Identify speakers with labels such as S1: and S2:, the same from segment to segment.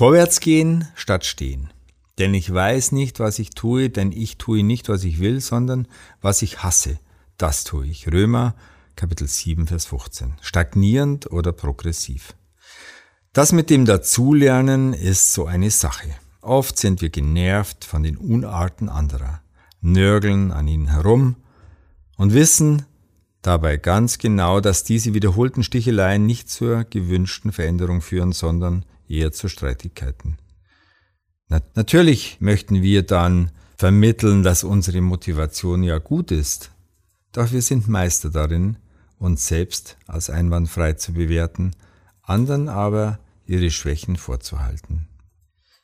S1: Vorwärts gehen statt stehen. Denn ich weiß nicht, was ich tue, denn ich tue nicht, was ich will, sondern was ich hasse. Das tue ich. Römer Kapitel 7, Vers 15. Stagnierend oder progressiv. Das mit dem Dazulernen ist so eine Sache. Oft sind wir genervt von den Unarten anderer, nörgeln an ihnen herum und wissen dabei ganz genau, dass diese wiederholten Sticheleien nicht zur gewünschten Veränderung führen, sondern eher zu Streitigkeiten. Natürlich möchten wir dann vermitteln, dass unsere Motivation ja gut ist, doch wir sind Meister darin, uns selbst als einwandfrei zu bewerten, anderen aber ihre Schwächen vorzuhalten.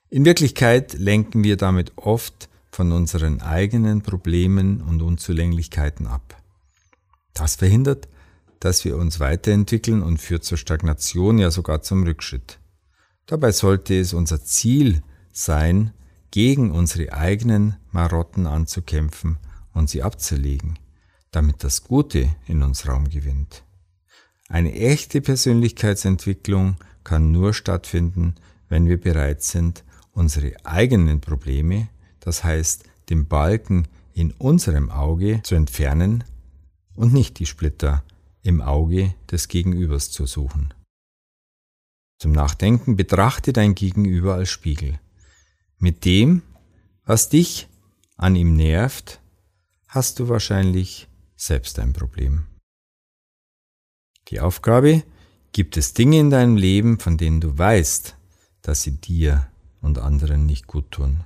S1: In Wirklichkeit lenken wir damit oft von unseren eigenen Problemen und Unzulänglichkeiten ab. Das verhindert, dass wir uns weiterentwickeln und führt zur Stagnation, ja sogar zum Rückschritt. Dabei sollte es unser Ziel sein, gegen unsere eigenen Marotten anzukämpfen und sie abzulegen, damit das Gute in uns Raum gewinnt. Eine echte Persönlichkeitsentwicklung kann nur stattfinden, wenn wir bereit sind, unsere eigenen Probleme, das heißt den Balken in unserem Auge zu entfernen und nicht die Splitter im Auge des Gegenübers zu suchen. Zum Nachdenken betrachte dein Gegenüber als Spiegel. Mit dem, was dich an ihm nervt, hast du wahrscheinlich selbst ein Problem. Die Aufgabe, gibt es Dinge in deinem Leben, von denen du weißt, dass sie dir und anderen nicht gut tun.